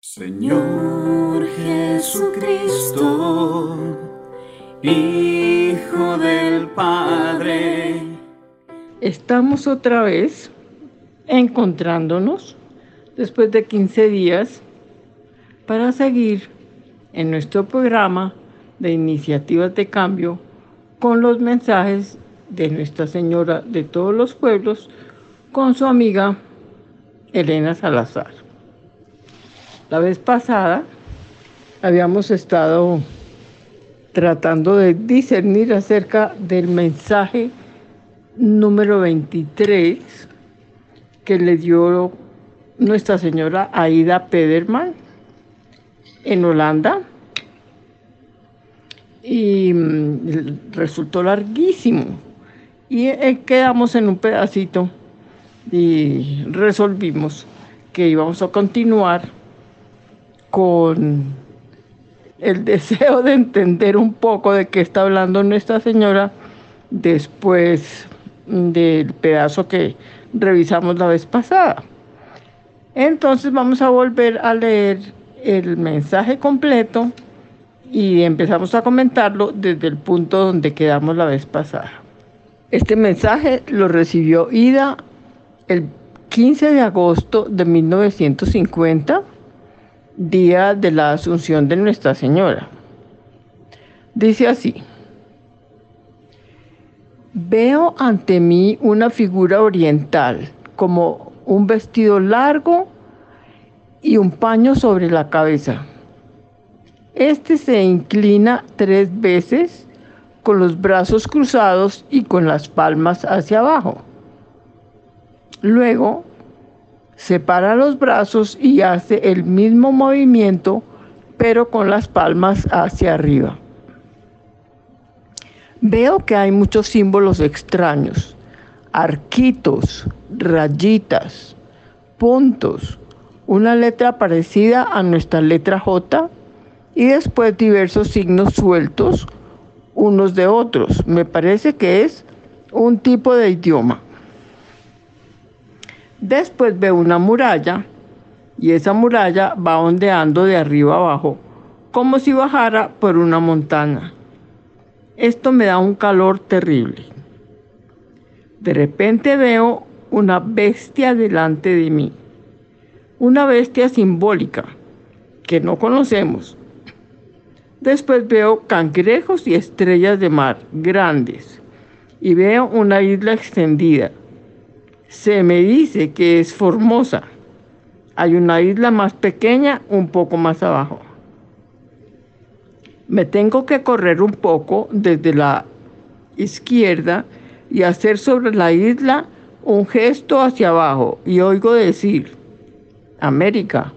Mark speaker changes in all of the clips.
Speaker 1: Señor Jesucristo, Hijo del Padre.
Speaker 2: Estamos otra vez encontrándonos después de 15 días para seguir en nuestro programa de iniciativas de cambio con los mensajes de Nuestra Señora de todos los pueblos con su amiga Elena Salazar. La vez pasada habíamos estado tratando de discernir acerca del mensaje número 23 que le dio Nuestra Señora Aida Pederman en Holanda y mm, resultó larguísimo. Y eh, quedamos en un pedacito y resolvimos que íbamos a continuar con el deseo de entender un poco de qué está hablando Nuestra Señora después del pedazo que revisamos la vez pasada. Entonces vamos a volver a leer el mensaje completo y empezamos a comentarlo desde el punto donde quedamos la vez pasada. Este mensaje lo recibió Ida el 15 de agosto de 1950, día de la Asunción de Nuestra Señora. Dice así, veo ante mí una figura oriental, como un vestido largo y un paño sobre la cabeza. Este se inclina tres veces con los brazos cruzados y con las palmas hacia abajo. Luego, separa los brazos y hace el mismo movimiento, pero con las palmas hacia arriba. Veo que hay muchos símbolos extraños, arquitos, rayitas, puntos, una letra parecida a nuestra letra J y después diversos signos sueltos unos de otros. Me parece que es un tipo de idioma. Después veo una muralla y esa muralla va ondeando de arriba abajo, como si bajara por una montaña. Esto me da un calor terrible. De repente veo una bestia delante de mí, una bestia simbólica que no conocemos. Después veo cangrejos y estrellas de mar grandes y veo una isla extendida se me dice que es Formosa. Hay una isla más pequeña un poco más abajo. Me tengo que correr un poco desde la izquierda y hacer sobre la isla un gesto hacia abajo y oigo decir, América,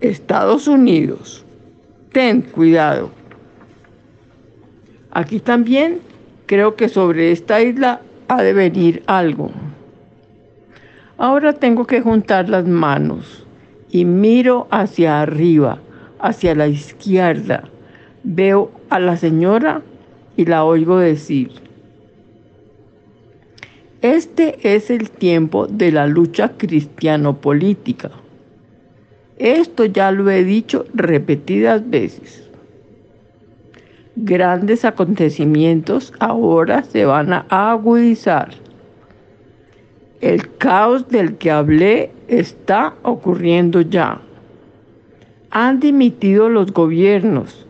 Speaker 2: Estados Unidos, ten cuidado. Aquí también creo que sobre esta isla ha de venir algo. Ahora tengo que juntar las manos y miro hacia arriba, hacia la izquierda. Veo a la señora y la oigo decir, este es el tiempo de la lucha cristiano-política. Esto ya lo he dicho repetidas veces. Grandes acontecimientos ahora se van a agudizar el caos del que hablé está ocurriendo ya. Han dimitido los gobiernos,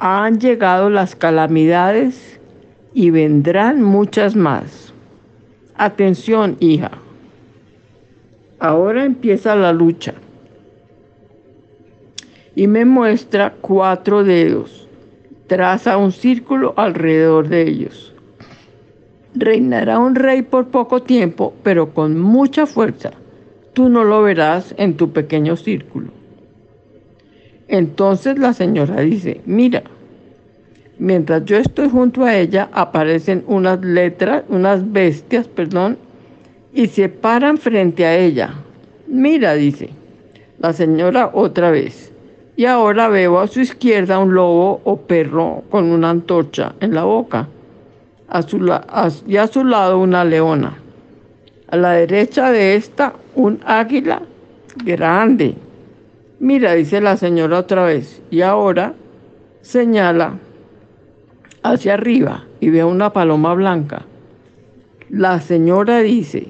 Speaker 2: han llegado las calamidades y vendrán muchas más. Atención, hija. Ahora empieza la lucha. Y me muestra cuatro dedos. Traza un círculo alrededor de ellos. Reinará un rey por poco tiempo, pero con mucha fuerza. Tú no lo verás en tu pequeño círculo. Entonces la señora dice, mira, mientras yo estoy junto a ella, aparecen unas letras, unas bestias, perdón, y se paran frente a ella. Mira, dice la señora otra vez. Y ahora veo a su izquierda un lobo o perro con una antorcha en la boca y a su lado una leona. A la derecha de esta un águila grande Mira, dice la señora otra vez, y ahora señala hacia arriba y ve una paloma blanca. La señora dice,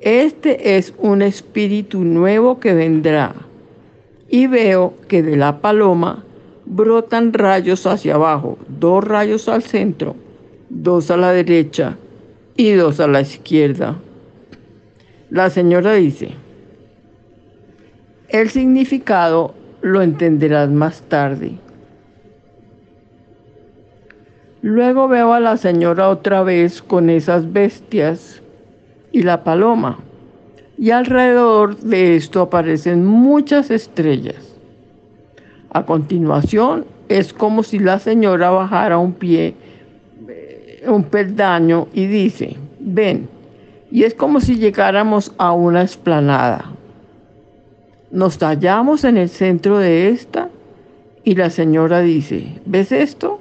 Speaker 2: este es un espíritu nuevo que vendrá. Y veo que de la paloma brotan rayos hacia abajo, dos rayos al centro, dos a la derecha y dos a la izquierda. La señora dice, el significado lo entenderás más tarde. Luego veo a la señora otra vez con esas bestias y la paloma. Y alrededor de esto aparecen muchas estrellas. A continuación es como si la señora bajara un pie, un peldaño y dice, ven. Y es como si llegáramos a una esplanada. Nos hallamos en el centro de esta y la señora dice, ¿ves esto?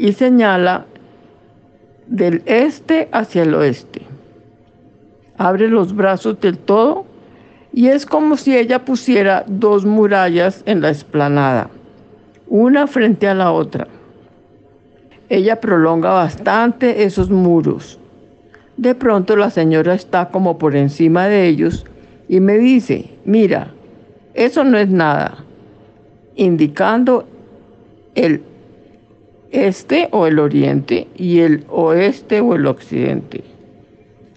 Speaker 2: y señala del este hacia el oeste. Abre los brazos del todo y es como si ella pusiera dos murallas en la esplanada, una frente a la otra. Ella prolonga bastante esos muros. De pronto la señora está como por encima de ellos y me dice, mira, eso no es nada, indicando el este o el oriente y el oeste o el occidente.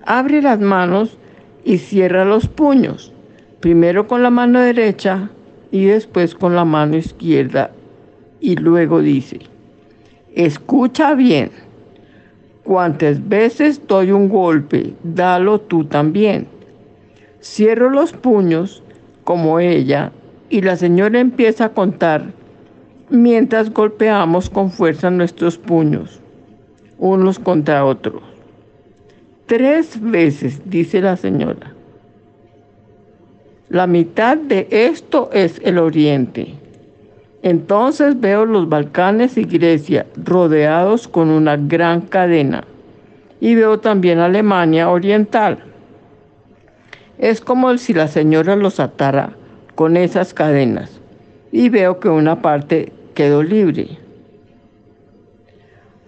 Speaker 2: Abre las manos y cierra los puños, primero con la mano derecha y después con la mano izquierda. Y luego dice, escucha bien, cuantas veces doy un golpe, dalo tú también. Cierro los puños como ella y la señora empieza a contar mientras golpeamos con fuerza nuestros puños, unos contra otros. Tres veces, dice la señora. La mitad de esto es el oriente. Entonces veo los Balcanes y Grecia rodeados con una gran cadena. Y veo también Alemania oriental. Es como si la señora los atara con esas cadenas. Y veo que una parte quedó libre.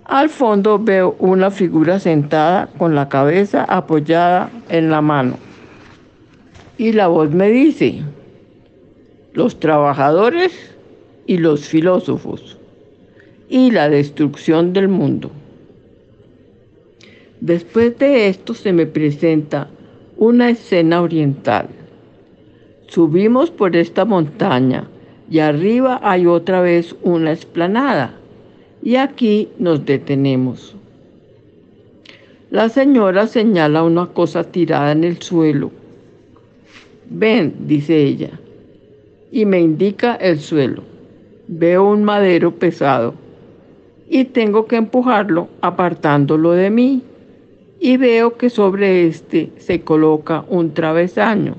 Speaker 2: Al fondo veo una figura sentada con la cabeza apoyada en la mano. Y la voz me dice, los trabajadores y los filósofos y la destrucción del mundo. Después de esto se me presenta una escena oriental. Subimos por esta montaña y arriba hay otra vez una esplanada. Y aquí nos detenemos. La señora señala una cosa tirada en el suelo. Ven, dice ella, y me indica el suelo. Veo un madero pesado y tengo que empujarlo apartándolo de mí. Y veo que sobre este se coloca un travesaño.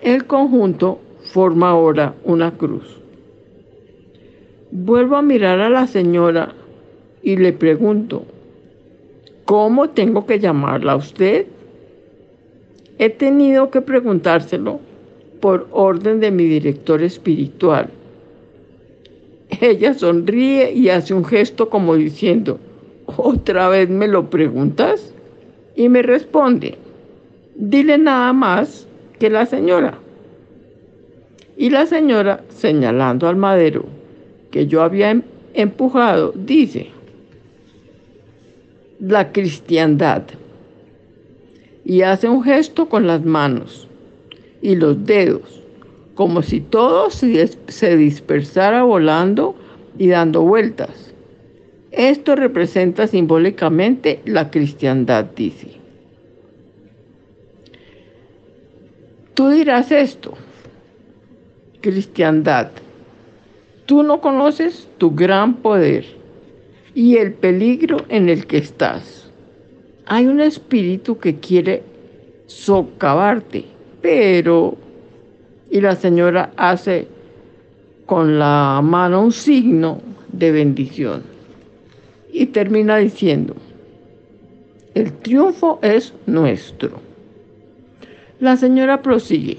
Speaker 2: El conjunto forma ahora una cruz. Vuelvo a mirar a la señora y le pregunto, ¿cómo tengo que llamarla a usted? He tenido que preguntárselo por orden de mi director espiritual. Ella sonríe y hace un gesto como diciendo, ¿otra vez me lo preguntas? Y me responde, dile nada más que la señora. Y la señora, señalando al madero que yo había em-, empujado, dice, la cristiandad. Y hace un gesto con las manos y los dedos, como si todo se dispersara volando y dando vueltas. Esto representa simbólicamente la cristiandad, dice. Tú dirás esto, cristiandad. Tú no conoces tu gran poder y el peligro en el que estás. Hay un espíritu que quiere socavarte, pero... Y la señora hace con la mano un signo de bendición. Y termina diciendo, el triunfo es nuestro. La señora prosigue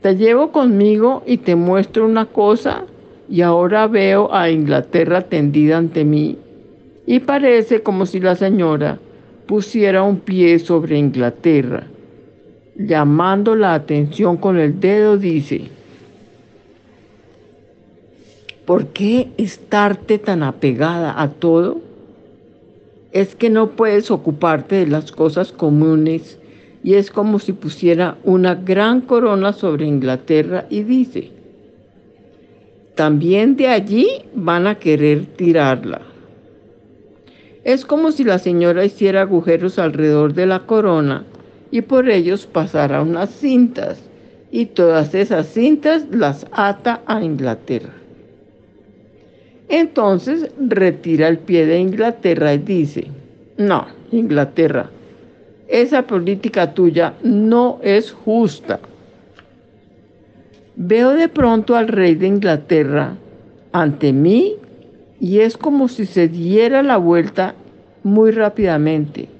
Speaker 2: Te llevo conmigo y te muestro una cosa y ahora veo a Inglaterra tendida ante mí y parece como si la señora pusiera un pie sobre Inglaterra. Llamando la atención con el dedo dice, ¿por qué estarte tan apegada a todo? Es que no puedes ocuparte de las cosas comunes y es como si pusiera una gran corona sobre Inglaterra y dice, también de allí van a querer tirarla. Es como si la señora hiciera agujeros alrededor de la corona y por ellos pasara unas cintas y todas esas cintas las ata a Inglaterra. Entonces retira el pie de Inglaterra y dice, no, Inglaterra, esa política tuya no es justa. Veo de pronto al rey de Inglaterra ante mí y es como si se diera la vuelta muy rápidamente.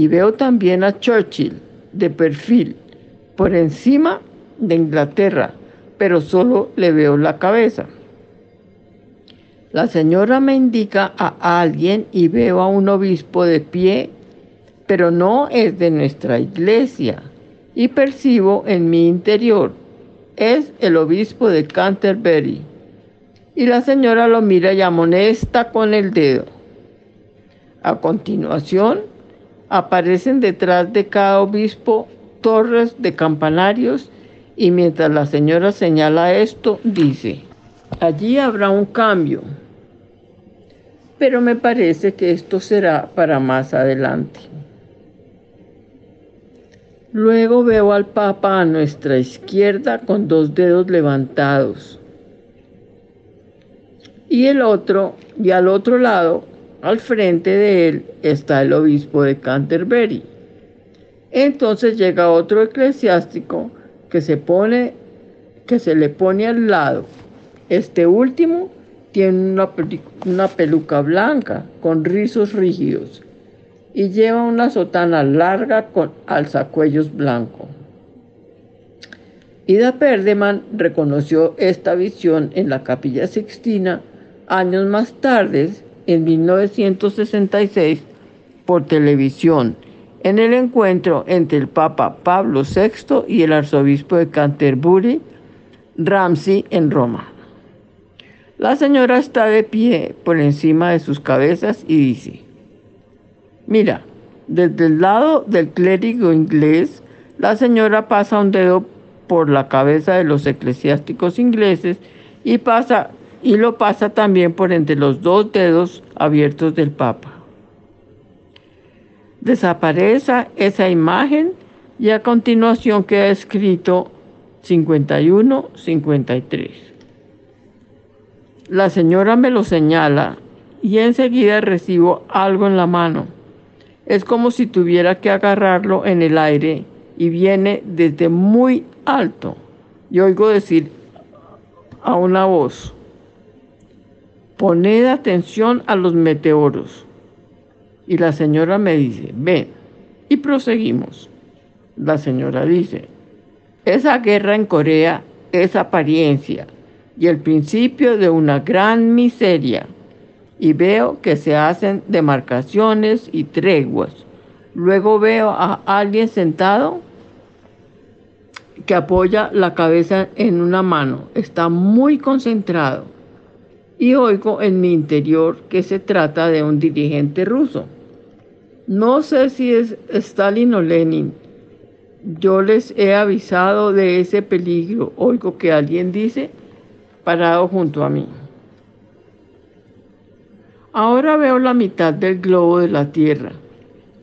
Speaker 2: Y veo también a Churchill de perfil por encima de Inglaterra, pero solo le veo la cabeza. La señora me indica a alguien y veo a un obispo de pie, pero no es de nuestra iglesia. Y percibo en mi interior, es el obispo de Canterbury y la señora lo mira y amonesta con el dedo. A continuación, aparecen detrás de cada obispo torres de campanarios y mientras la señora señala esto, dice, allí habrá un cambio, pero me parece que esto será para más adelante. Luego veo al Papa a nuestra izquierda con dos dedos levantados y el otro, y al otro lado, al frente de él, está el obispo de Canterbury. Entonces llega otro eclesiástico que se pone, que se le pone al lado. Este último tiene una, una peluca blanca con rizos rígidos y lleva una sotana larga con alzacuellos blanco. Ida Perdeman reconoció esta visión en la capilla sixtina años más tarde, en 1966, por televisión, en el encuentro entre el Papa Pablo VI y el arzobispo de Canterbury, Ramsey, en Roma. La señora está de pie por encima de sus cabezas y dice, mira, desde el lado del clérigo inglés, la señora pasa un dedo por la cabeza de los eclesiásticos ingleses y pasa y lo pasa también por entre los dos dedos abiertos del Papa. Desaparece esa imagen y a continuación queda escrito 51-53. La señora me lo señala y enseguida recibo algo en la mano. Es como si tuviera que agarrarlo en el aire y viene desde muy alto. Y oigo decir a una voz, poned atención a los meteoros. Y la señora me dice, ven, y proseguimos. La señora dice, esa guerra en Corea es apariencia y el principio de una gran miseria. Y veo que se hacen demarcaciones y treguas. Luego veo a alguien sentado que apoya la cabeza en una mano. Está muy concentrado y oigo en mi interior que se trata de un dirigente ruso. No sé si es Stalin o Lenin. Yo les he avisado de ese peligro. Oigo que alguien dice, parado junto a mí. Ahora veo la mitad del globo de la Tierra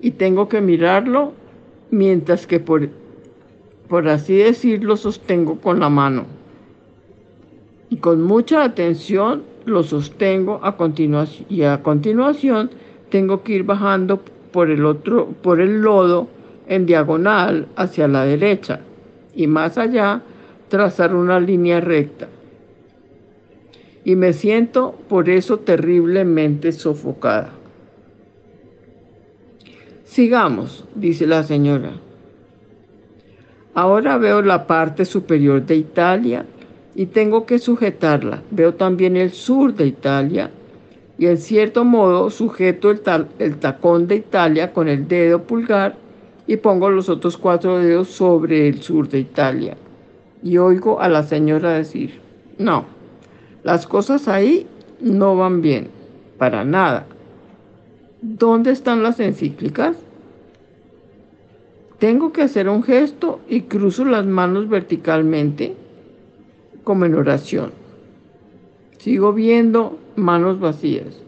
Speaker 2: y tengo que mirarlo mientras que por, por así decirlo sostengo con la mano. Y con mucha atención lo sostengo a continuación y a continuación tengo que ir bajando por el otro por el lodo en diagonal hacia la derecha y más allá trazar una línea recta. Y me siento por eso terriblemente sofocada. Sigamos, dice la señora. Ahora veo la parte superior de Italia y tengo que sujetarla. Veo también el sur de Italia y en cierto modo sujeto el, el tacón de Italia con el dedo pulgar y pongo los otros cuatro dedos sobre el sur de Italia. Y oigo a la señora decir, no, las cosas ahí no van bien, para nada. ¿Dónde están las encíclicas? Tengo que hacer un gesto y cruzo las manos verticalmente como en oración. Sigo viendo manos vacías.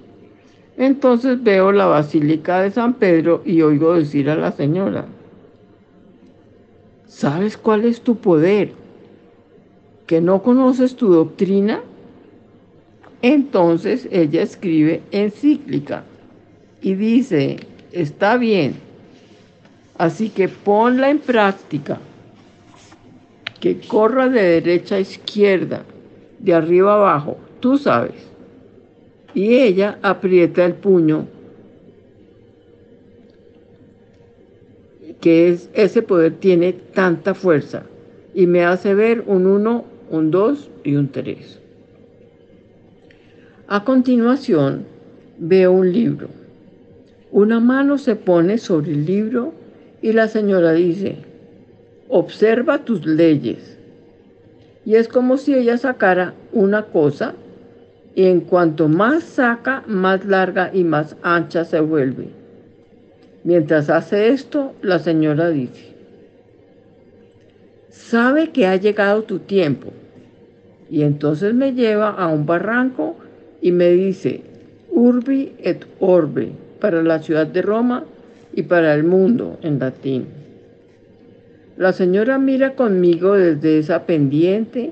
Speaker 2: Entonces veo la Basílica de San Pedro y oigo decir a la señora, ¿sabes cuál es tu poder? ¿Que no conoces tu doctrina? Entonces ella escribe encíclica y dice, está bien, así que ponla en práctica, que corra de derecha a izquierda, de arriba a abajo, tú sabes. Y ella aprieta el puño, que es, ese poder tiene tanta fuerza, y me hace ver un 1, un 2 y un 3. A continuación, veo un libro. Una mano se pone sobre el libro y la señora dice, observa tus leyes. Y es como si ella sacara una cosa y en cuanto más saca, más larga y más ancha se vuelve. Mientras hace esto, la señora dice, sabe que ha llegado tu tiempo. Y entonces me lleva a un barranco y me dice, urbi et orbe, para la ciudad de Roma y para el mundo en latín. La señora mira conmigo desde esa pendiente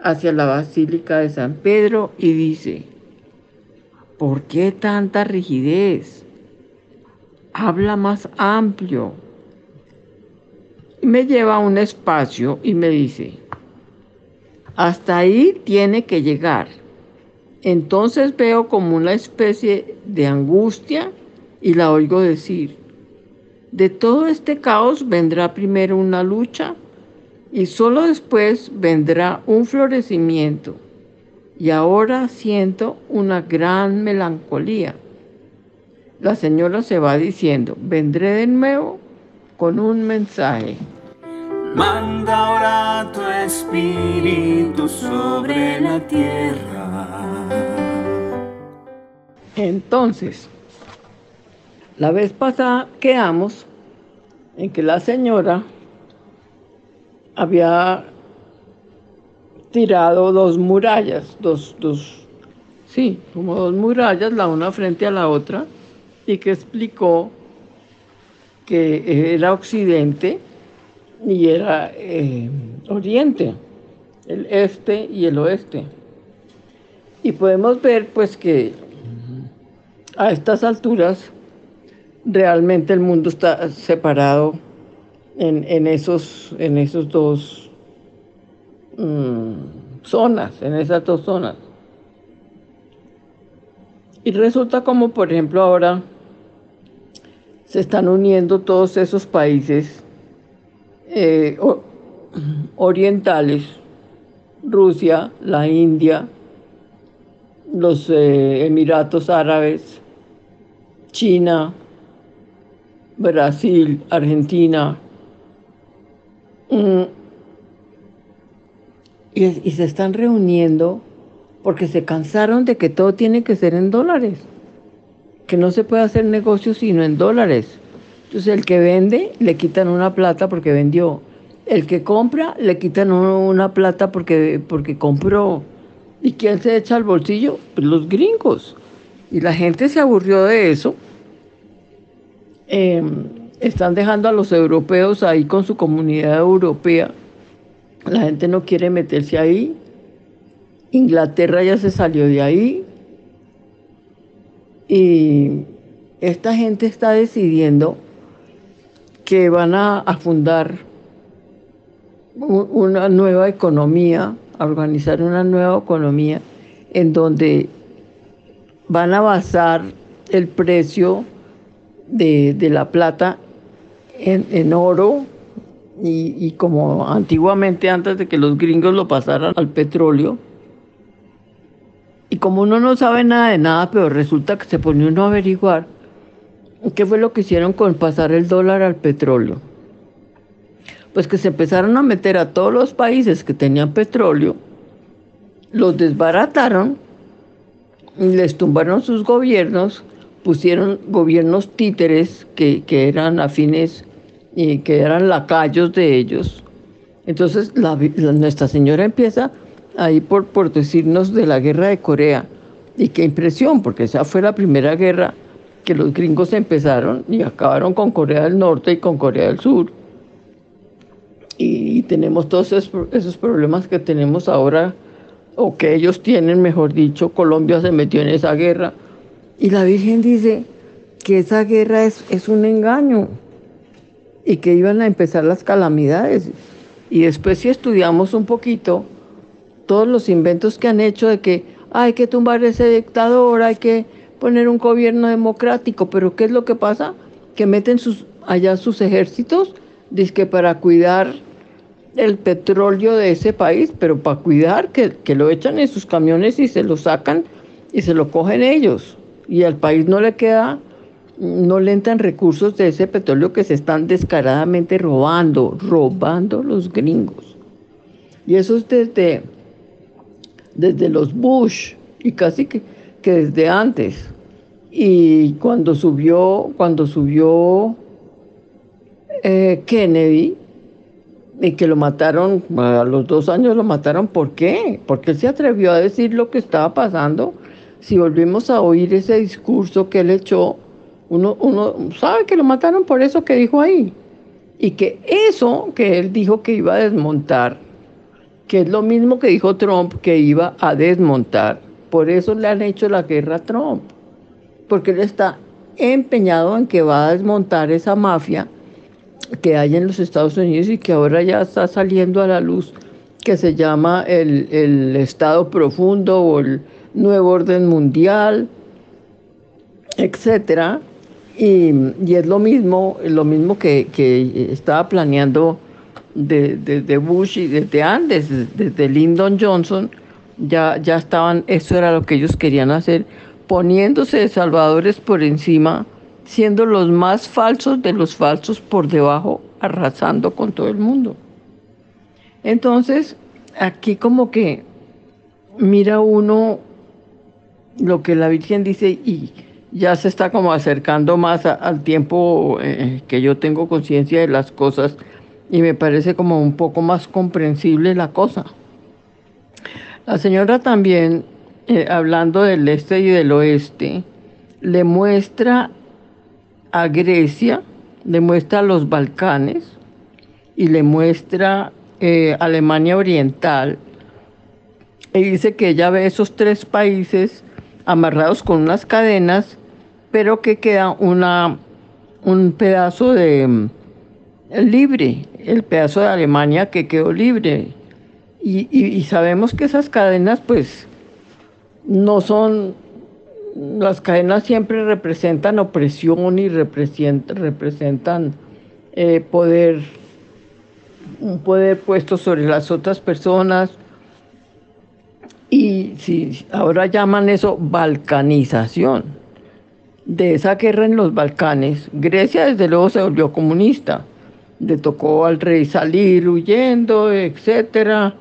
Speaker 2: hacia la Basílica de San Pedro y dice, ¿por qué tanta rigidez? Habla más amplio. Y me lleva a un espacio y me dice, hasta ahí tiene que llegar entonces veo como una especie de angustia y la oigo decir, de todo este caos vendrá primero una lucha y solo después vendrá un florecimiento. Y ahora siento una gran melancolía. La señora se va diciendo, vendré de nuevo con un mensaje.
Speaker 1: Manda ahora tu espíritu sobre la tierra
Speaker 2: entonces, la vez pasada quedamos en que la señora había tirado dos murallas, dos, dos, sí, como dos murallas, la una frente a la otra, y que explicó que era occidente y era eh, oriente, el este y el oeste. Y podemos ver pues que a estas alturas realmente el mundo está separado en, esos, en esos dos mm, zonas, en esas dos zonas. Y resulta como, por ejemplo, ahora se están uniendo todos esos países eh, orientales, Rusia, la India, los eh, Emiratos Árabes, China, Brasil, Argentina. Mm, y, se están reuniendo porque se cansaron de que todo tiene que ser en dólares, que no se puede hacer negocio sino en dólares. Entonces el que vende le quitan una plata porque vendió, el que compra le quitan una plata porque, porque compró. ¿Y quién se echa al bolsillo? Pues los gringos. Y la gente se aburrió de eso Em, están dejando a los europeos ahí con su comunidad europea. La gente no quiere meterse ahí. Inglaterra ya se salió de ahí. Y esta gente está decidiendo que van a, a fundar una nueva economía, a organizar una nueva economía en donde van a basar el precio de, la plata en, oro y, como antiguamente antes de que los gringos lo pasaran al petróleo, y como uno no sabe nada de nada, pero resulta que se pone uno a averiguar qué fue lo que hicieron con pasar el dólar al petróleo. Pues que se empezaron a meter a todos los países que tenían petróleo, los desbarataron, les tumbaron sus gobiernos, pusieron gobiernos títeres que, que eran afines y que eran lacayos de ellos. Entonces Nuestra Señora empieza ahí por, por decirnos de la guerra de Corea. Y qué impresión, porque esa fue la primera guerra que los gringos empezaron y acabaron con Corea del Norte y con Corea del Sur. Y, tenemos todos esos, esos, problemas que tenemos ahora, o que ellos tienen, mejor dicho, Colombia se metió en esa guerra. Y la Virgen dice que esa guerra es, es un engaño y que iban a empezar las calamidades. Y después si estudiamos un poquito todos los inventos que han hecho de que hay que tumbar ese dictador, hay que poner un gobierno democrático, pero ¿qué es lo que pasa? Que meten sus, allá sus ejércitos, que para cuidar el petróleo de ese país, pero para cuidar que, que lo echan en sus camiones y se lo sacan y se lo cogen ellos. Y al país no le queda no le entran recursos de ese petróleo que se están descaradamente robando, robando los gringos. Y eso es desde, desde los Bush y casi que, que desde antes. Y cuando subió, cuando subió eh, Kennedy, y que lo mataron, a los dos años lo mataron, ¿por qué? Porque él se atrevió a decir lo que estaba pasando. Si volvemos a oír ese discurso que él echó, uno, uno sabe que lo mataron por eso que dijo ahí. Y que eso que él dijo que iba a desmontar, que es lo mismo que dijo Trump que iba a desmontar, por eso le han hecho la guerra a Trump. Porque él está empeñado en que va a desmontar esa mafia que hay en los Estados Unidos y que ahora ya está saliendo a la luz, que se llama el, el Estado Profundo o el Nuevo Orden Mundial, etcétera, y, es lo mismo, lo mismo que, estaba planeando desde Bush y desde antes, desde Lyndon Johnson, ya, ya estaban, eso era lo que ellos querían hacer, poniéndose de salvadores por encima, siendo los más falsos de los falsos por debajo, arrasando con todo el mundo. Entonces, aquí como que mira uno lo que la Virgen dice y ya se está como acercando más al tiempo eh, que yo tengo conciencia de las cosas y me parece como un poco más comprensible la cosa. La señora también, eh, hablando del este y del oeste, le muestra a Grecia, le muestra a los Balcanes y le muestra eh, Alemania Oriental y dice que ella ve esos tres países amarrados con unas cadenas pero que queda una, un pedazo de mm, libre, el pedazo de Alemania que quedó libre. Y, sabemos que esas cadenas pues no son, las cadenas siempre representan opresión y representan, representan eh, poder, un poder puesto sobre las otras personas. Y si ahora llaman eso balcanización de esa guerra en los Balcanes, Grecia desde luego se volvió comunista. Le tocó al rey salir huyendo, etcétera.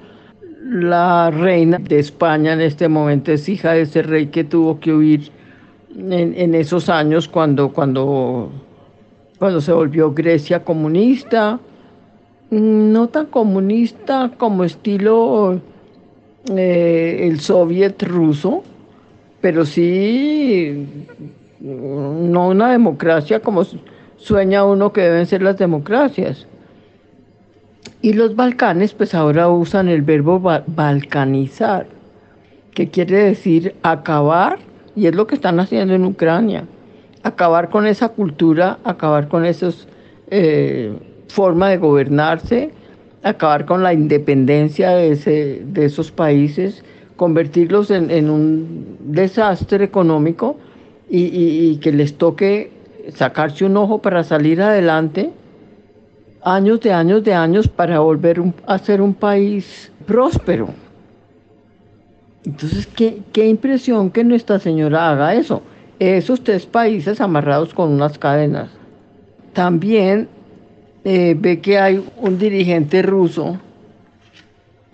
Speaker 2: La reina de España en este momento es hija de ese rey que tuvo que huir en, esos años cuando, cuando, cuando se volvió Grecia comunista. No tan comunista como estilo eh, el soviet ruso, pero sí no una democracia como sueña uno que deben ser las democracias. Y los Balcanes pues ahora usan el verbo balcanizar, que quiere decir acabar, y es lo que están haciendo en Ucrania, acabar con esa cultura, acabar con esa eh, forma de gobernarse, acabar con la independencia de, de esos países, convertirlos en un desastre económico y, que les toque sacarse un ojo para salir adelante, años de años de años para volver a ser un país próspero. Entonces, ¿qué, qué impresión que Nuestra Señora haga eso. Esos tres países amarrados con unas cadenas. También eh, ve que hay un dirigente ruso,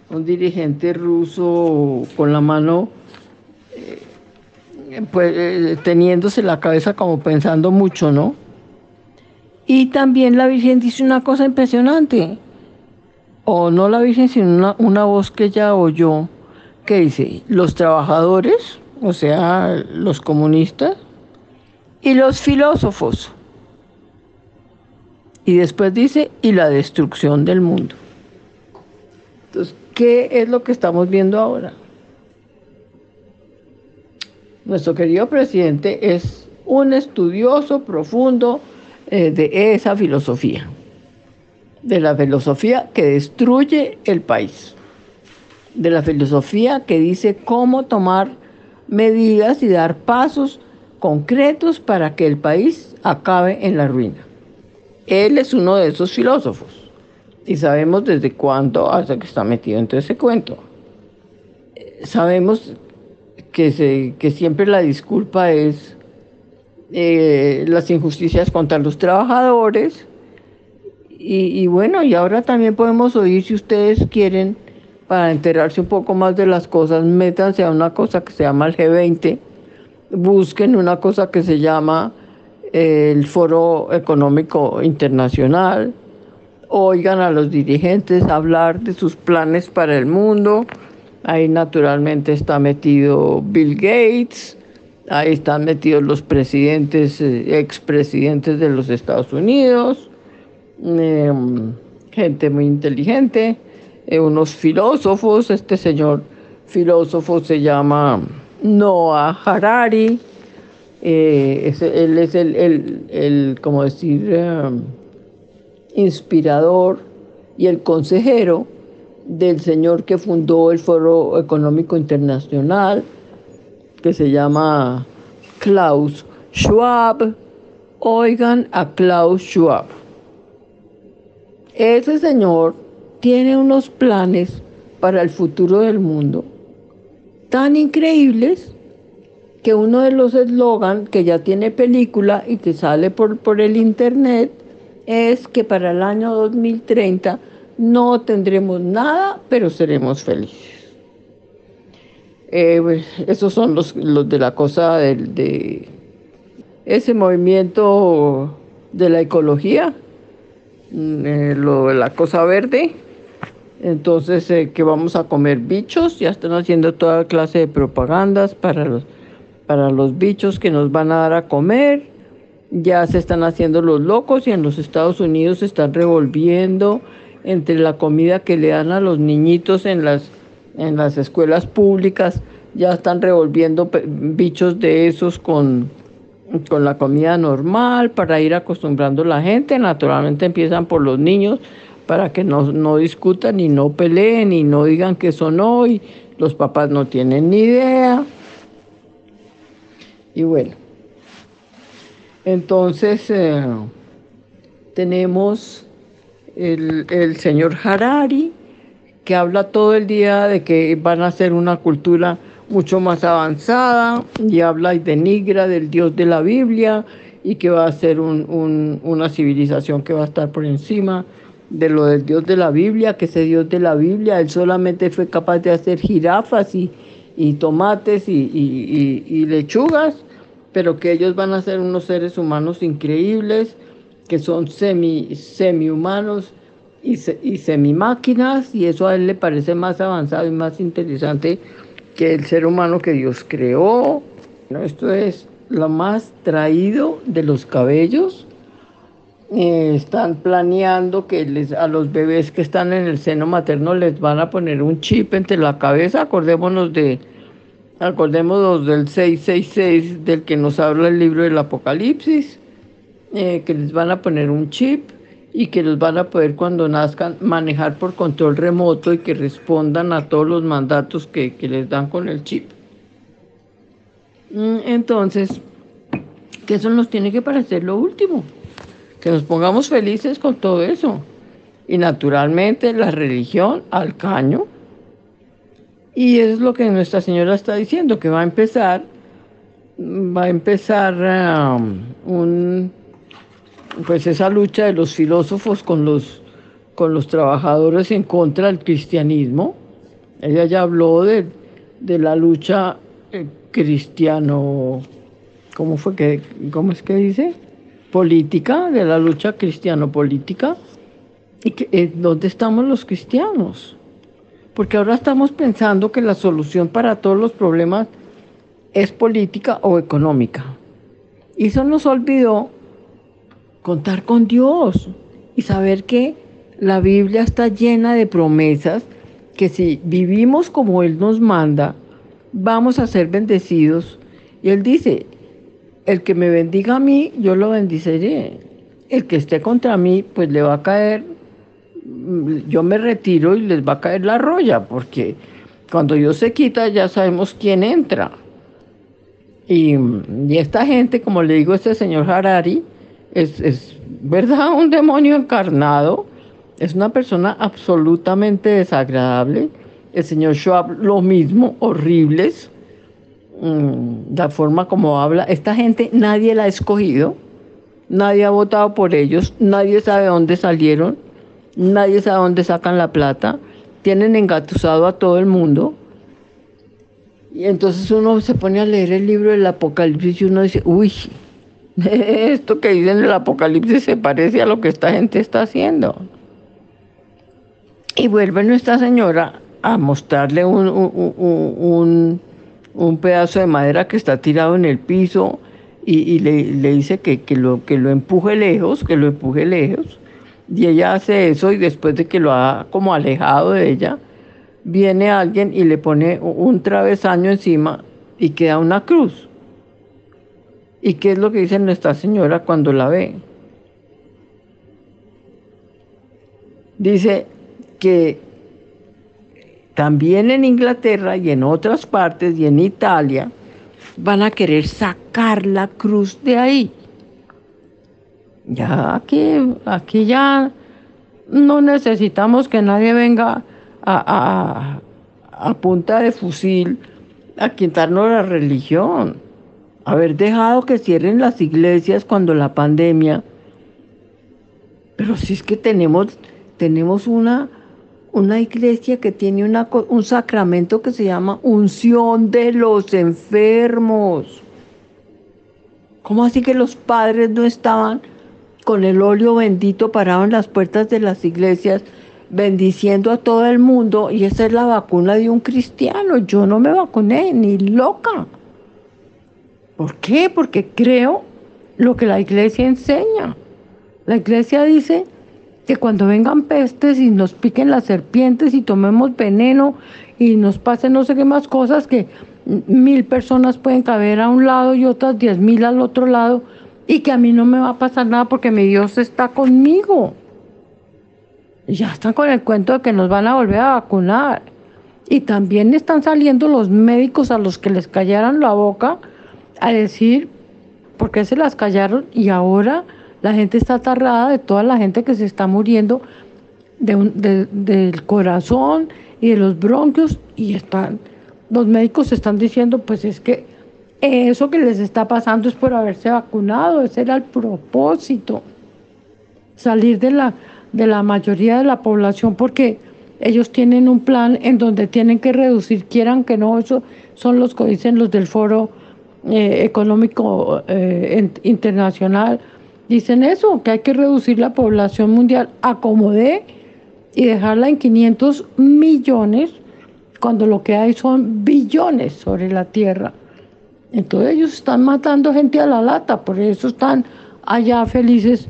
Speaker 2: un dirigente ruso con la mano, eh, pues eh, teniéndose la cabeza como pensando mucho, ¿no? Y también la Virgen dice una cosa impresionante, o no la Virgen, sino una, una voz que ella oyó, que dice, los trabajadores, o sea, los comunistas, y los filósofos y después dice, y la destrucción del mundo. Entonces, ¿qué es lo que estamos viendo ahora? Nuestro querido presidente es un estudioso profundo eh, de esa filosofía, de la filosofía que destruye el país, de la filosofía que dice cómo tomar medidas y dar pasos concretos para que el país acabe en la ruina. Él es uno de esos filósofos y sabemos desde cuándo hasta que está metido en ese cuento. Sabemos que, que siempre la disculpa es eh, las injusticias contra los trabajadores. Y, y, bueno, y ahora también podemos oír, si ustedes quieren, para enterarse un poco más de las cosas, métanse a una cosa que se llama el G20, busquen una cosa que se llama el Foro Económico Internacional, oigan a los dirigentes hablar de sus planes para el mundo. Ahí naturalmente está metido Bill Gates, ahí están metidos los presidentes, eh, expresidentes de los Estados Unidos, em, gente muy inteligente, eh, unos filósofos, este señor filósofo se llama Noah Harari, eh, él es el, el, como decir, um, inspirador y el consejero del señor que fundó el Foro Económico Internacional, que se llama Klaus Schwab. Oigan a Klaus Schwab. Ese señor tiene unos planes para el futuro del mundo tan increíbles que uno de los eslogans que ya tiene película y te sale por, por el internet es que para el año 2030 no tendremos nada, pero seremos felices. Eh, pues, esos son los, los, de la cosa de ese movimiento de la ecología, mm, eh, lo de la cosa verde. Entonces, eh, que vamos a comer bichos, ya están haciendo toda clase de propagandas para los para los bichos que nos van a dar a comer. Ya se están haciendo los locos y en los Estados Unidos se están revolviendo entre la comida que le dan a los niñitos en las, en las escuelas públicas. Ya están revolviendo bichos de esos con, con la comida normal para ir acostumbrando a la gente. Naturalmente empiezan por los niños para que no, no discutan y no peleen y no digan que son hoy. Los papás no tienen ni idea. Y bueno, entonces eh, tenemos el, el, señor Harari, que habla todo el día de que van a ser una cultura mucho más avanzada y habla y denigra del Dios de la Biblia y que va a ser un, un, una civilización que va a estar por encima de lo del Dios de la Biblia, que ese Dios de la Biblia, él solamente fue capaz de hacer jirafas y, y tomates y, y, y, lechugas, pero que ellos van a ser unos seres humanos increíbles, que son semi, semi humanos y, y semi máquinas, y eso a él le parece más avanzado y más interesante que el ser humano que Dios creó. Esto es lo más traído de los cabellos. Eh, están planeando que les, a los bebés que están en el seno materno les van a poner un chip entre la cabeza. Acordémonos de Acordémonos del 666 del que nos habla el libro del Apocalipsis, eh, que les van a poner un chip y que los van a poder cuando nazcan manejar por control remoto y que respondan a todos los mandatos que, que les dan con el chip. Mm, entonces, que eso nos tiene que parecer lo último, que nos pongamos felices con todo eso. y naturalmente la religión al caño. Y es lo que Nuestra Señora está diciendo, que va a empezar, va a empezar um, un, pues esa lucha de los filósofos con los, con los trabajadores en contra del cristianismo. Ella ya habló de, la lucha eh, cristiano, ¿cómo fue que, cómo es que dice? Política, de la lucha cristiano-política. ¿Y dónde estamos los cristianos? Porque ahora estamos pensando que la solución para todos los problemas es política o económica. Y eso nos olvidó contar con Dios y saber que la Biblia está llena de promesas que si vivimos como Él nos manda, vamos a ser bendecidos. Y Él dice, el que me bendiga a mí, yo lo bendiciré. El que esté contra mí, pues le va a caer, yo me retiro y les va a caer la roya, porque cuando Dios se quita ya sabemos quién entra. Y, y esta gente, como le digo este señor Harari, es, verdad un demonio encarnado, es una persona absolutamente desagradable. El señor Schwab lo mismo, horribles. Mm, la forma como habla, esta gente nadie la ha escogido, nadie ha votado por ellos, nadie sabe dónde salieron, nadie sabe dónde sacan la plata, tienen engatusado a todo el mundo. Y entonces uno se pone a leer el libro del Apocalipsis y uno dice, uy, esto que dice en el Apocalipsis se parece a lo que esta gente está haciendo. Y vuelve Nuestra Señora a mostrarle un, pedazo de madera que está tirado en el piso y, le, dice que, que, lo, que lo empuje lejos, que lo empuje lejos. Y ella hace eso y después de que lo ha como alejado de ella, viene alguien y le pone un travesaño encima y queda una cruz. ¿Y qué es lo que dice Nuestra Señora cuando la ve? Dice que también en Inglaterra y en otras partes y en Italia van a querer sacar la cruz de ahí. Ya aquí, aquí ya no necesitamos que nadie venga a, a punta de fusil a quitarnos la religión haber dejado que cierren las iglesias cuando la pandemia, pero si es que tenemos, tenemos una, una iglesia que tiene un sacramento que se llama unción de los enfermos. ¿Cómo así que los padres no estaban con el óleo bendito parado en las puertas de las iglesias bendiciendo a todo el mundo? Y esa es la vacuna de un cristiano. Yo no me vacuné, ni loca. ¿Por qué? Porque creo lo que la iglesia enseña. La iglesia dice que cuando vengan pestes y nos piquen las serpientes y tomemos veneno y nos pasen no sé qué más cosas, que mil personas pueden caber a un lado y otras diez mil al otro lado, y que a mí no me va a pasar nada porque mi Dios está conmigo. ya están con el cuento de que nos van a volver a vacunar. Y también están saliendo los médicos a los que les callaran la boca a decir por qué se las callaron y ahora la gente está atarrada de toda la gente que se está muriendo del corazón y de los bronquios y están los médicos están diciendo pues es que eso que les está pasando es por haberse vacunado, ese era el propósito, salir de la, de la mayoría de la población porque ellos tienen un plan en donde tienen que reducir, quieran que no, eso son los que dicen los del foro eh, económico eh, internacional dicen eso, que hay que reducir la población mundial a como y dejarla en 500 millones cuando lo que hay son billones sobre la tierra. Entonces ellos están matando gente a la lata, por eso están allá felices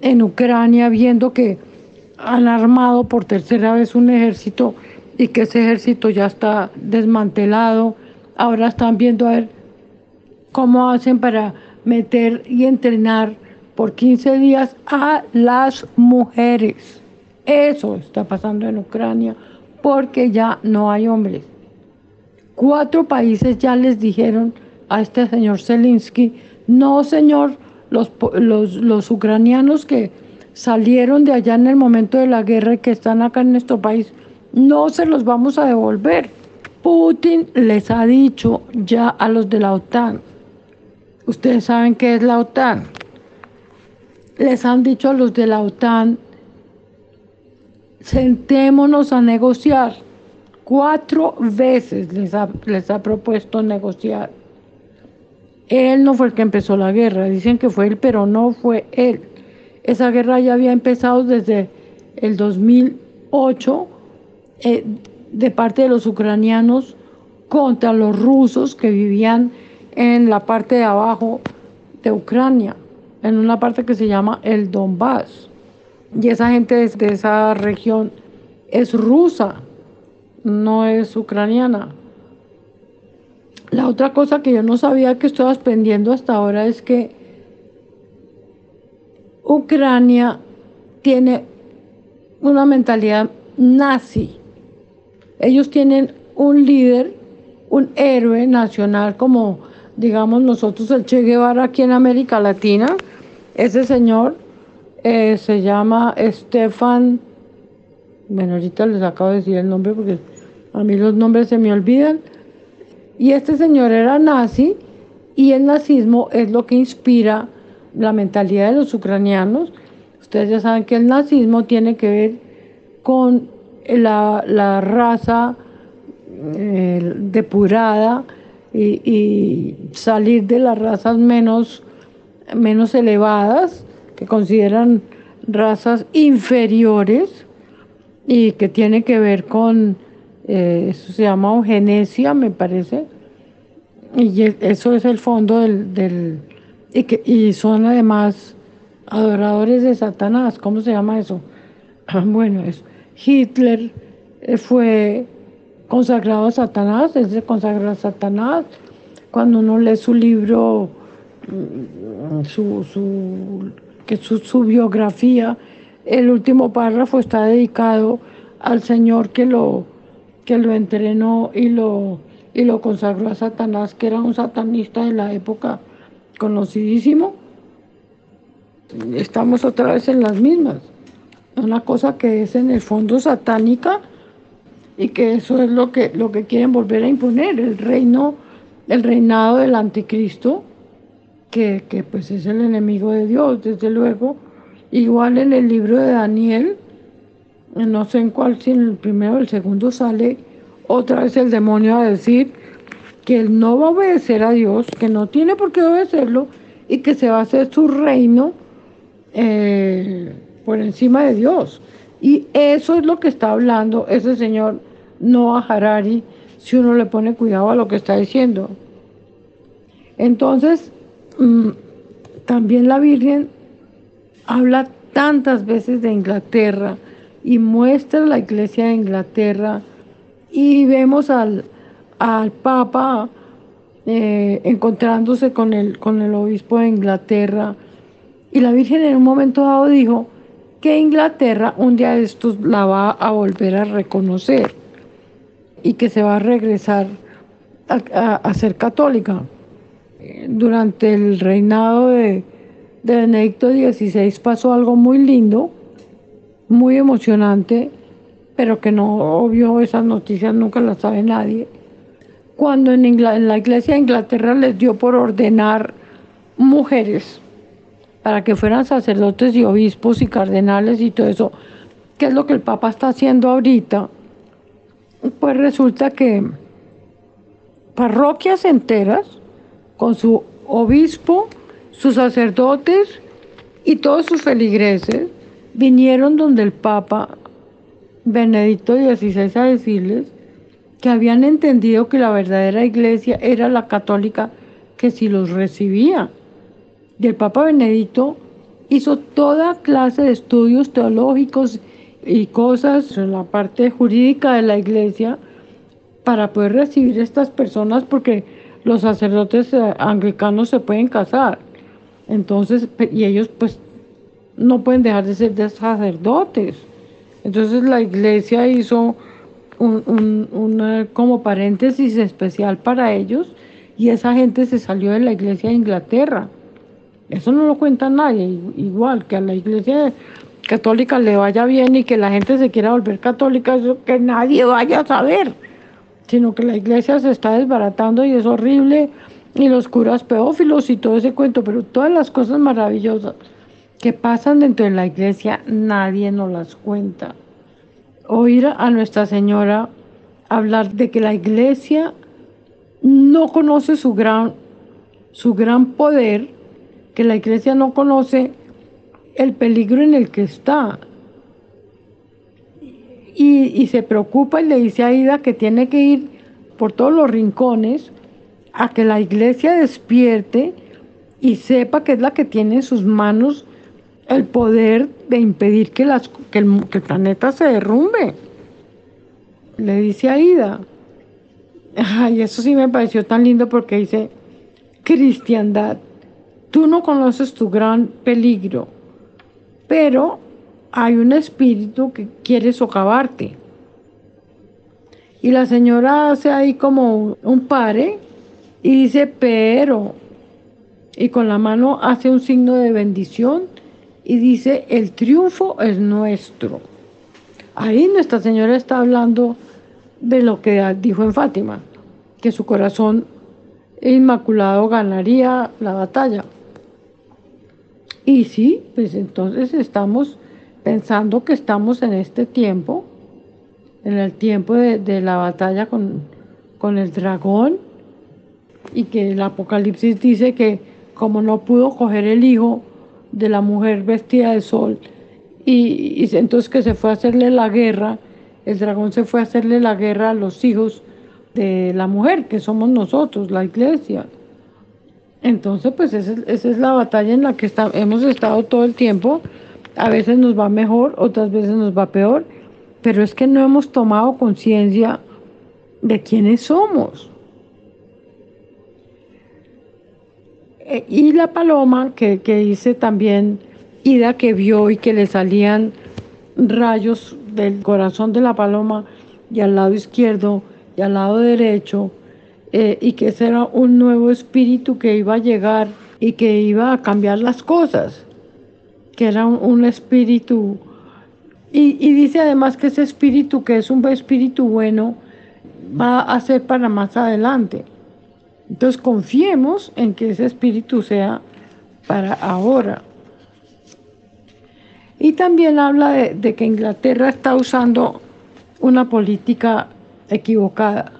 Speaker 2: en Ucrania viendo que han armado por tercera vez un ejército y que ese ejército ya está desmantelado. Ahora están viendo a ver cómo hacen para meter y entrenar por 15 días a las mujeres. Eso está pasando en Ucrania porque ya no hay hombres. Cuatro países ya les dijeron a este señor Zelensky, no señor, los, los, los ucranianos que
Speaker 3: salieron de allá en el momento de la guerra y que están acá en nuestro país, no se los vamos a devolver. Putin les ha dicho ya a los de la OTAN, ustedes saben qué es la OTAN, les han dicho a los de la OTAN, sentémonos a negociar. Cuatro veces les ha, les ha propuesto negociar. Él no fue el que empezó la guerra, dicen que fue él, pero no fue él. Esa guerra ya había empezado desde el 2008 eh, de parte de los ucranianos contra los rusos que vivían en la parte de abajo de Ucrania, en una parte que se llama el Donbass. Y esa gente de esa región es rusa, no es ucraniana. La otra cosa que yo no sabía que estoy aprendiendo hasta ahora es que Ucrania tiene una mentalidad nazi. Ellos tienen un líder, un héroe nacional como digamos nosotros el Che Guevara aquí en América Latina. Ese señor eh, se llama Stefan, bueno ahorita les acabo de decir el nombre porque a mí los nombres se me olvidan y este señor era nazi y el nazismo es lo que inspira la mentalidad de los ucranianos. Ustedes ya saben que el nazismo tiene que ver con la, raza eh, depurada y, salir de las razas menos, menos elevadas, que consideran razas inferiores y que tiene que ver con eh, eso se llama eugenesia, me parece, y eso es el fondo del, y, que, y son además adoradores de Satanás, ¿cómo se llama eso? Ah, bueno, es, Hitler eh, fue consagrado a Satanás, él se a Satanás, cuando uno lee su libro, su, su, que su, su biografía, el último párrafo está dedicado al Señor que lo que lo entrenó y lo, y lo consagró a Satanás, que era un satanista de la época conocidísimo. Estamos otra vez en las mismas. Una cosa que es en el fondo satánica y que eso es lo que, lo que quieren volver a imponer, el reino, el reinado del anticristo, que, que pues es el enemigo de Dios, desde luego. Igual en el libro de Daniel, no sé en cuál, si en el primero o el segundo sale otra vez el demonio a decir que él no va a obedecer a Dios, que no tiene por qué obedecerlo y que se va a hacer su reino eh, por encima de Dios. Y eso es lo que está hablando ese señor Noah Harari, si uno le pone cuidado a lo que está diciendo. Entonces, también la Virgen habla tantas veces de Inglaterra, y muestra la iglesia de Inglaterra y vemos al, al Papa eh, encontrándose con el, con el obispo de Inglaterra y la Virgen en un momento dado dijo que Inglaterra un día de estos la va a volver a reconocer y que se va a regresar a, ser católica. Durante el reinado de, de Benedicto XVI pasó algo muy lindo muy emocionante, pero que no, obvio, esas noticias nunca las sabe nadie. Cuando en, en la iglesia de Inglaterra les dio por ordenar mujeres para que fueran sacerdotes y obispos y cardenales y todo eso, ¿qué es lo que el Papa está haciendo ahorita? Pues resulta que parroquias enteras, con su obispo, sus sacerdotes y todos sus feligreses, vinieron donde el Papa Benedicto XVI a decirles que habían entendido que la verdadera iglesia era la católica que si los recibía. Y el Papa Benedicto hizo toda clase de estudios teológicos y cosas en la parte jurídica de la iglesia para poder recibir estas personas porque los sacerdotes eh, anglicanos se pueden casar. Entonces, y ellos pues no pueden dejar de ser sacerdotes. Entonces la iglesia hizo un, como paréntesis especial para ellos y esa gente se salió de la iglesia de Inglaterra. Eso no lo cuenta nadie, igual que a la iglesia católica le vaya bien y que la gente se quiera volver católica, eso que nadie vaya a saber, sino que la iglesia se está desbaratando y es horrible, y los curas pedófilos y todo ese cuento, pero todas las cosas maravillosas que pasan dentro de la iglesia, nadie nos las cuenta. Oír a Nuestra Señora hablar de que la iglesia no conoce su gran, su gran poder, que la iglesia no conoce el peligro en el que está. Y, se preocupa y le dice a Ida que tiene que ir por todos los rincones a que la iglesia despierte y sepa que es la que tiene en sus manos el poder de impedir que, las, que, el, que el planeta se derrumbe. Le dice a Ida. Ay, eso sí me pareció tan lindo porque dice, cristiandad, tú no conoces tu gran peligro, pero hay un espíritu que quiere socavarte. Y la señora hace ahí como un pare y dice, pero, y con la mano hace un signo de bendición y dice, el triunfo es nuestro. Ahí Nuestra Señora está hablando de lo que dijo en Fátima, que su corazón inmaculado ganaría la batalla. Y sí, pues entonces estamos pensando que estamos en este tiempo, en el tiempo de, la batalla con, con el dragón, y que el Apocalipsis dice que como no pudo coger el hijo de la mujer vestida de sol, y, entonces que se fue a hacerle la guerra, el dragón se fue a hacerle la guerra a los hijos de la mujer, que somos nosotros, la iglesia. Entonces, pues esa, es la batalla en la que hemos estado todo el tiempo. A veces nos va mejor, otras veces nos va peor, pero es que no hemos tomado conciencia de quiénes somos. E, y la paloma que, que dice también Ida que vio y que le salían rayos del corazón de la paloma y al lado izquierdo y al lado derecho, eh, y que ese era un nuevo espíritu que iba a llegar y que iba a cambiar las cosas, que era un, espíritu, y, dice además que ese espíritu, que es un espíritu bueno, va a ser para más adelante. Entonces confiemos en que ese espíritu sea para ahora. Y también habla de, que Inglaterra está usando una política equivocada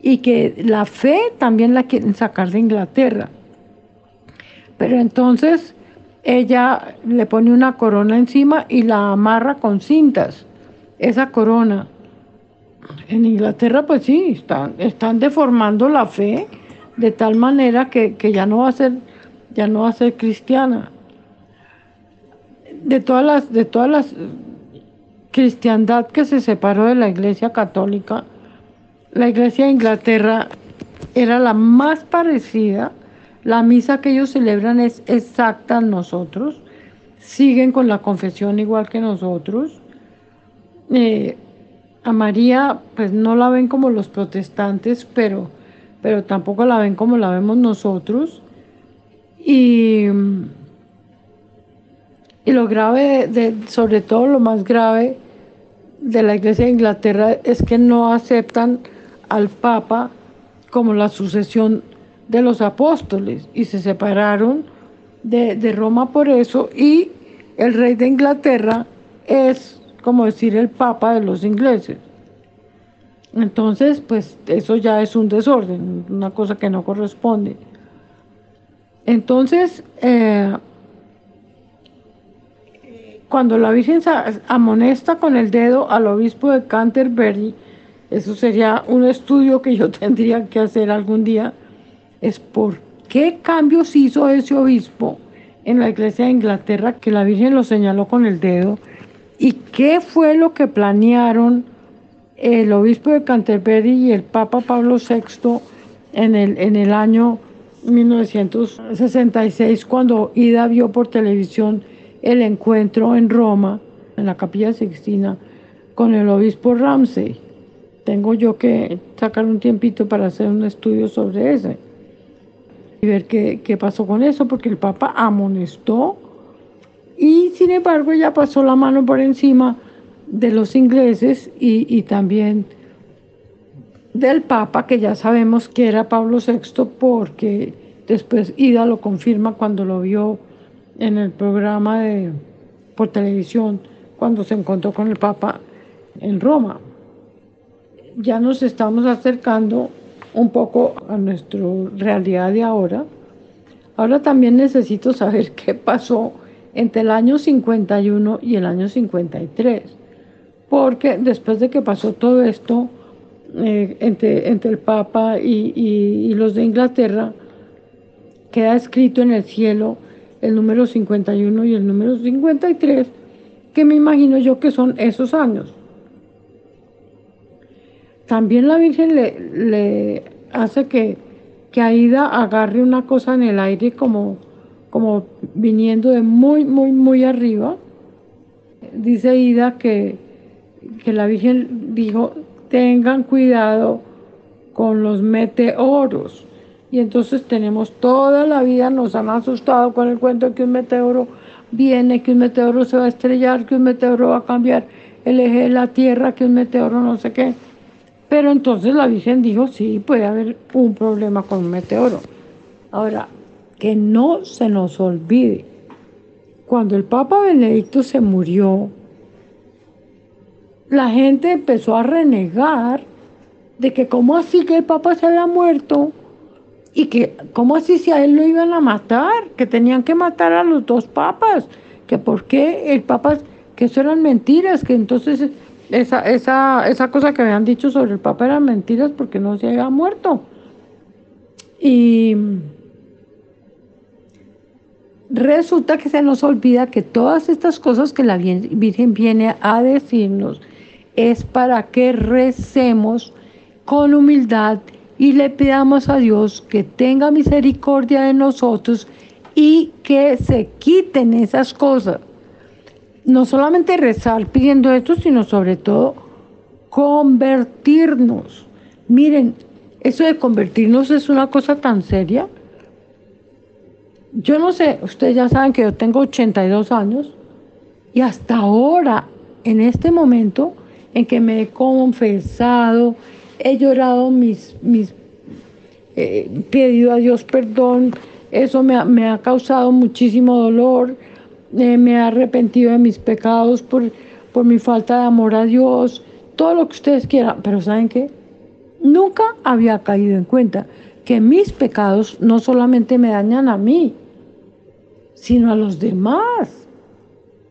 Speaker 3: y que la fe también la quieren sacar de Inglaterra. Pero entonces ella le pone una corona encima y la amarra con cintas, esa corona. En Inglaterra pues sí, están, están deformando la fe de tal manera que, que ya no va a ser, ya no va a ser cristiana de todas las, de todas las eh, cristiandad que se separó de la iglesia católica, la iglesia de Inglaterra era la más parecida. La misa que ellos celebran es exacta a nosotros. Siguen con la confesión igual que nosotros. Eh, a María, pues no la ven como los protestantes, pero, pero tampoco la ven como la vemos nosotros. Y y lo grave, sobre todo lo más grave de la Iglesia de Inglaterra es que no aceptan al Papa como la sucesión de los apóstoles y se separaron de, de Roma por eso y el rey de Inglaterra es como decir el Papa de los ingleses. Entonces, pues eso ya es un desorden, una cosa que no corresponde. Entonces, eh, cuando la Virgen amonesta con el dedo al obispo de Canterbury, eso sería un estudio que yo tendría que hacer algún día, es por qué cambios hizo ese obispo en la iglesia de Inglaterra que la Virgen lo señaló con el dedo y qué fue lo que planearon el obispo de Canterbury y el Papa Pablo VI en el, en el año 1966 cuando Ida vio por televisión el encuentro en Roma, en la capilla Sixtina, con el obispo Ramsey. Tengo yo que sacar un tiempito para hacer un estudio sobre ese y ver qué, pasó con eso, porque el Papa amonestó Y sin embargo ella pasó la mano por encima de los ingleses y, también del Papa, que ya sabemos que era Pablo VI, porque después Ida lo confirma cuando lo vio en el programa de, por televisión, cuando se encontró con el Papa en Roma. Ya nos estamos acercando un poco a nuestra realidad de ahora. Ahora también necesito saber qué pasó entre el año 51 y el año 53, porque después de que pasó todo esto eh, entre, entre, el Papa y, y los de Inglaterra, queda escrito en el cielo el número 51 y el número 53, que me imagino yo que son esos años. También la Virgen le, hace que, que Aida agarre una cosa en el aire como, como viniendo de muy, muy, muy arriba. Dice Aida que, que la Virgen dijo, tengan cuidado con los meteoros. Y entonces tenemos toda la vida, nos han asustado con el cuento de que un meteoro viene, que un meteoro se va a estrellar, que un meteoro va a cambiar el eje de la Tierra, que un meteoro no sé qué. Pero entonces la Virgen dijo, sí, puede haber un problema con un meteoro. Ahora, que no se nos olvide, cuando el Papa Benedicto se murió, la gente empezó a renegar de que cómo así que el Papa se había muerto y que cómo así si a él lo iban a matar, que tenían que matar a los dos papas, que por qué el Papa, que eso eran mentiras, que entonces esa, esa, esa cosa que habían dicho sobre el Papa eran mentiras porque no se había muerto. Y resulta que se nos olvida que todas estas cosas que la Virgen viene a decirnos es para que recemos con humildad y le pidamos a Dios que tenga misericordia de nosotros y que se quiten esas cosas no solamente rezar pidiendo esto, sino sobre todo convertirnos. Miren, eso de convertirnos es una cosa tan seria. Yo no sé, ustedes ya saben que yo tengo 82 años y hasta ahora, en este momento en que me he confesado, he llorado mis, mis eh, pedido a Dios perdón, eso me me ha causado muchísimo dolor eh, me he arrepentido de mis pecados por, por mi falta de amor a Dios, todo lo que ustedes quieran, pero ¿saben qué? Nunca había caído en cuenta que mis pecados no solamente me dañan a mí, sino a los demás.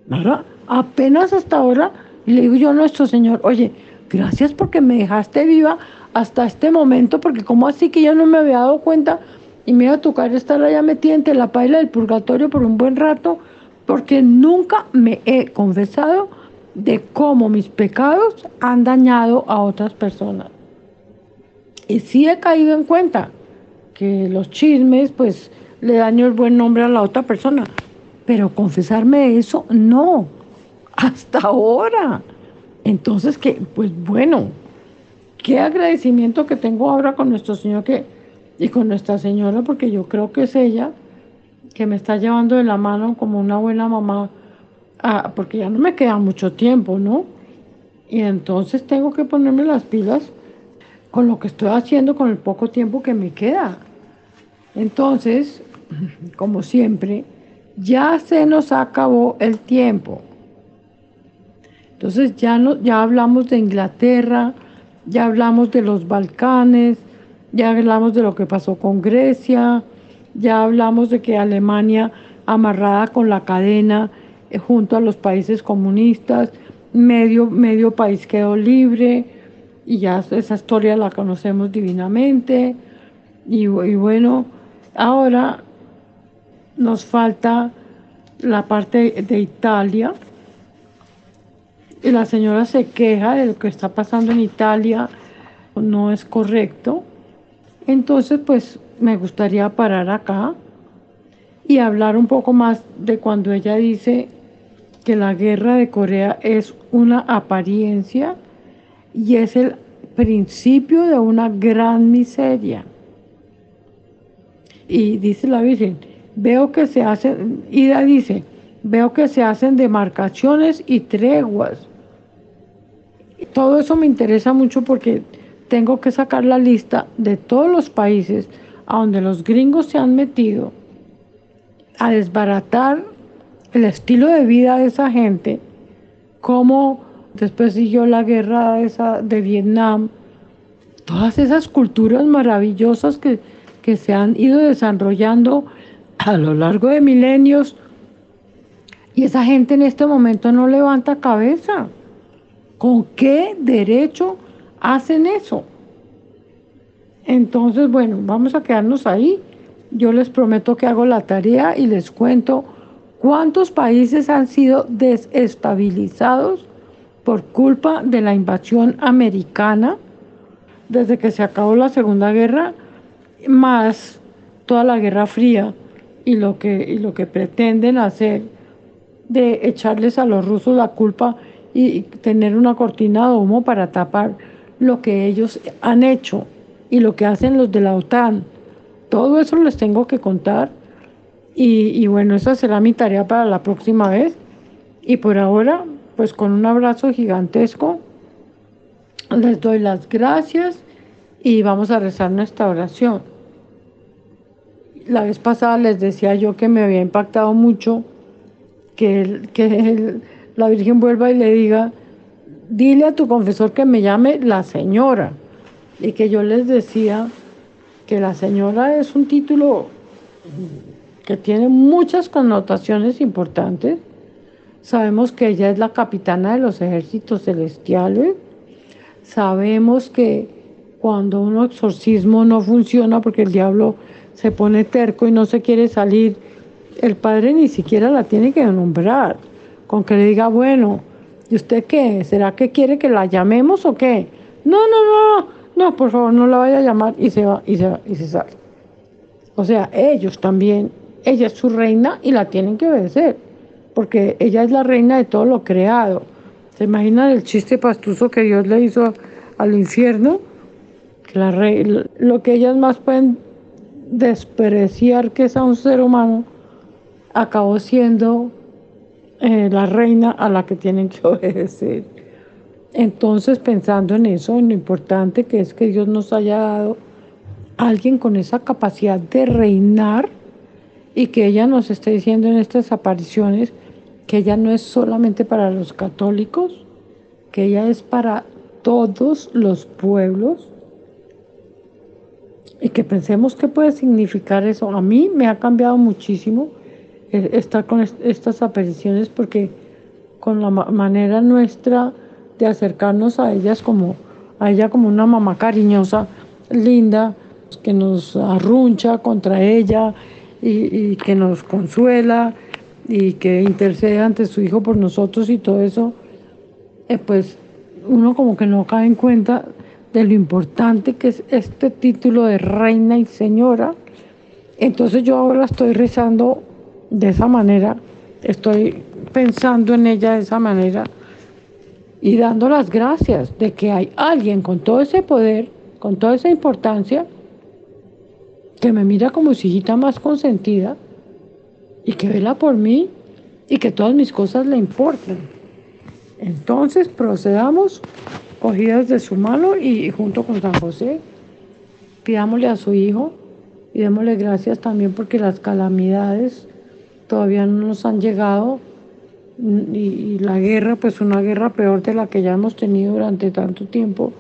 Speaker 3: ¿verdad? Apenas hasta ahora le digo yo a nuestro Señor, oye, gracias porque me dejaste viva hasta este momento, porque como así que yo no me había dado cuenta y me iba a tocar estar allá metida entre la paila del purgatorio por un buen rato, porque nunca me he confesado de cómo mis pecados han dañado a otras personas. Y sí he caído en cuenta que los chismes, pues, le daño el buen nombre a la otra persona. Pero confesarme eso, no. Hasta ahora. Entonces, que, pues bueno, qué agradecimiento que tengo ahora con nuestro Señor que, y con Nuestra Señora, porque yo creo que es ella que me está llevando de la mano como una buena mamá, ah, porque ya no me queda mucho tiempo, ¿no? Y entonces tengo que ponerme las pilas con lo que estoy haciendo con el poco tiempo que me queda. Entonces, como siempre, ya se nos acabó el tiempo. Entonces ya, no, ya hablamos de Inglaterra, ya hablamos de los Balcanes, ya hablamos de lo que pasó con Grecia, ya hablamos de que Alemania, amarrada con la cadena eh, junto a los países comunistas, medio, medio país quedó libre y ya esa historia la conocemos divinamente. Y, y bueno, ahora nos falta la parte de Italia. Y la señora se queja de lo que está pasando en Italia, no es correcto. Entonces, pues me gustaría parar acá y hablar un poco más de cuando ella dice que la guerra de Corea es una apariencia y es el principio de una gran miseria. Y dice la Virgen, veo que se hace, Ida dice, Veo que se hacen demarcaciones y treguas. Todo eso me interesa mucho porque tengo que sacar la lista de todos los países a donde los gringos se han metido a desbaratar el estilo de vida de esa gente, como después siguió la guerra esa de Vietnam, todas esas culturas maravillosas que, que se han ido desarrollando a lo largo de milenios y esa gente en este momento no levanta cabeza. ¿Con qué derecho hacen eso? Entonces, bueno, vamos a quedarnos ahí. Yo les prometo que hago la tarea y les cuento cuántos países han sido desestabilizados por culpa de la invasión americana desde que se acabó la Segunda Guerra, más toda la Guerra Fría y lo que, y lo que pretenden hacer de echarles a los rusos la culpa y tener una cortina de humo para tapar lo que ellos han hecho y lo que hacen los de la OTAN. Todo eso les tengo que contar y, bueno, esa será mi tarea para la próxima vez. Y por ahora, pues con un abrazo gigantesco, les doy las gracias y vamos a rezar nuestra oración. La vez pasada les decía yo que me había impactado mucho que, que la Virgen vuelva y le diga, dile a tu confesor que me llame la señora. Y que yo les decía que la señora es un título que tiene muchas connotaciones importantes. Sabemos que ella es la capitana de los ejércitos celestiales. Sabemos que cuando un exorcismo no funciona porque el diablo se pone terco y no se quiere salir, el padre ni siquiera la tiene que nombrar, con que le diga, bueno, ¿y usted qué? ¿Será que quiere que la llamemos o qué? No, no, no, no, por favor, no la vaya a llamar y se va y se, va, y se sale. O sea, ellos también, ella es su reina y la tienen que obedecer, porque ella es la reina de todo lo creado. ¿Se imaginan el chiste pastuso que Dios le hizo al infierno? La lo que ellas más pueden despreciar que es a un ser humano acabó siendo eh, la reina a la que tienen que obedecer. Entonces, pensando en eso, en lo importante que es que Dios nos haya dado alguien con esa capacidad de reinar y que ella nos esté diciendo en estas apariciones que ella no es solamente para los católicos, que ella es para todos los pueblos y que pensemos qué puede significar eso. A mí me ha cambiado muchísimo estar con estas apariciones porque con la manera nuestra de acercarnos a como a ella como una mamá cariñosa, linda, que nos arruncha contra ella y, que nos consuela y que intercede ante su hijo por nosotros y todo eso, eh, pues uno como que no cae en cuenta de lo importante que es este título de reina y señora. Entonces yo ahora estoy rezando de esa manera, estoy pensando en ella de esa manera y dando las gracias de que hay alguien con todo ese poder, con toda esa importancia, que me mira como su hijita más consentida y que vela por mí y que todas mis cosas le importan. Entonces procedamos cogidas de su mano y junto con San José, pidámosle a su hijo y démosle gracias también porque las calamidades todavía no nos han llegado y, la guerra, pues una guerra peor de la que ya hemos tenido durante tanto tiempo.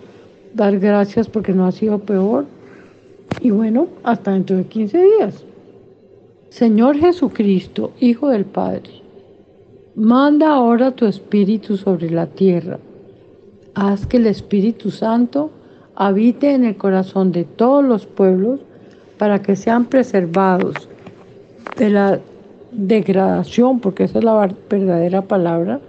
Speaker 3: Dar gracias porque no ha sido peor. Y bueno, hasta dentro de 15 días. Señor Jesucristo, Hijo del Padre, manda ahora tu Espíritu sobre la tierra. Haz que el Espíritu Santo habite en el corazón de todos los pueblos para que sean preservados de la degradación, porque esa es la verdadera palabra,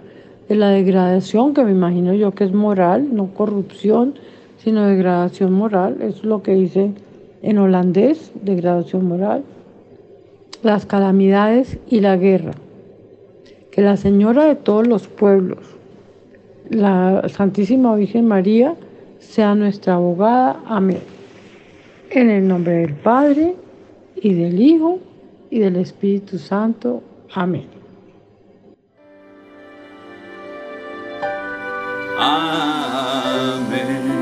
Speaker 3: de la degradación, que me imagino yo que es moral, no corrupción, sino degradación moral, es lo que dice en holandés, degradación moral, las calamidades y la guerra. Que la Señora de todos los pueblos, la Santísima Virgen María, sea nuestra abogada. Amén. En el nombre del Padre y del Hijo y del Espíritu Santo. Amén.
Speaker 1: Amén.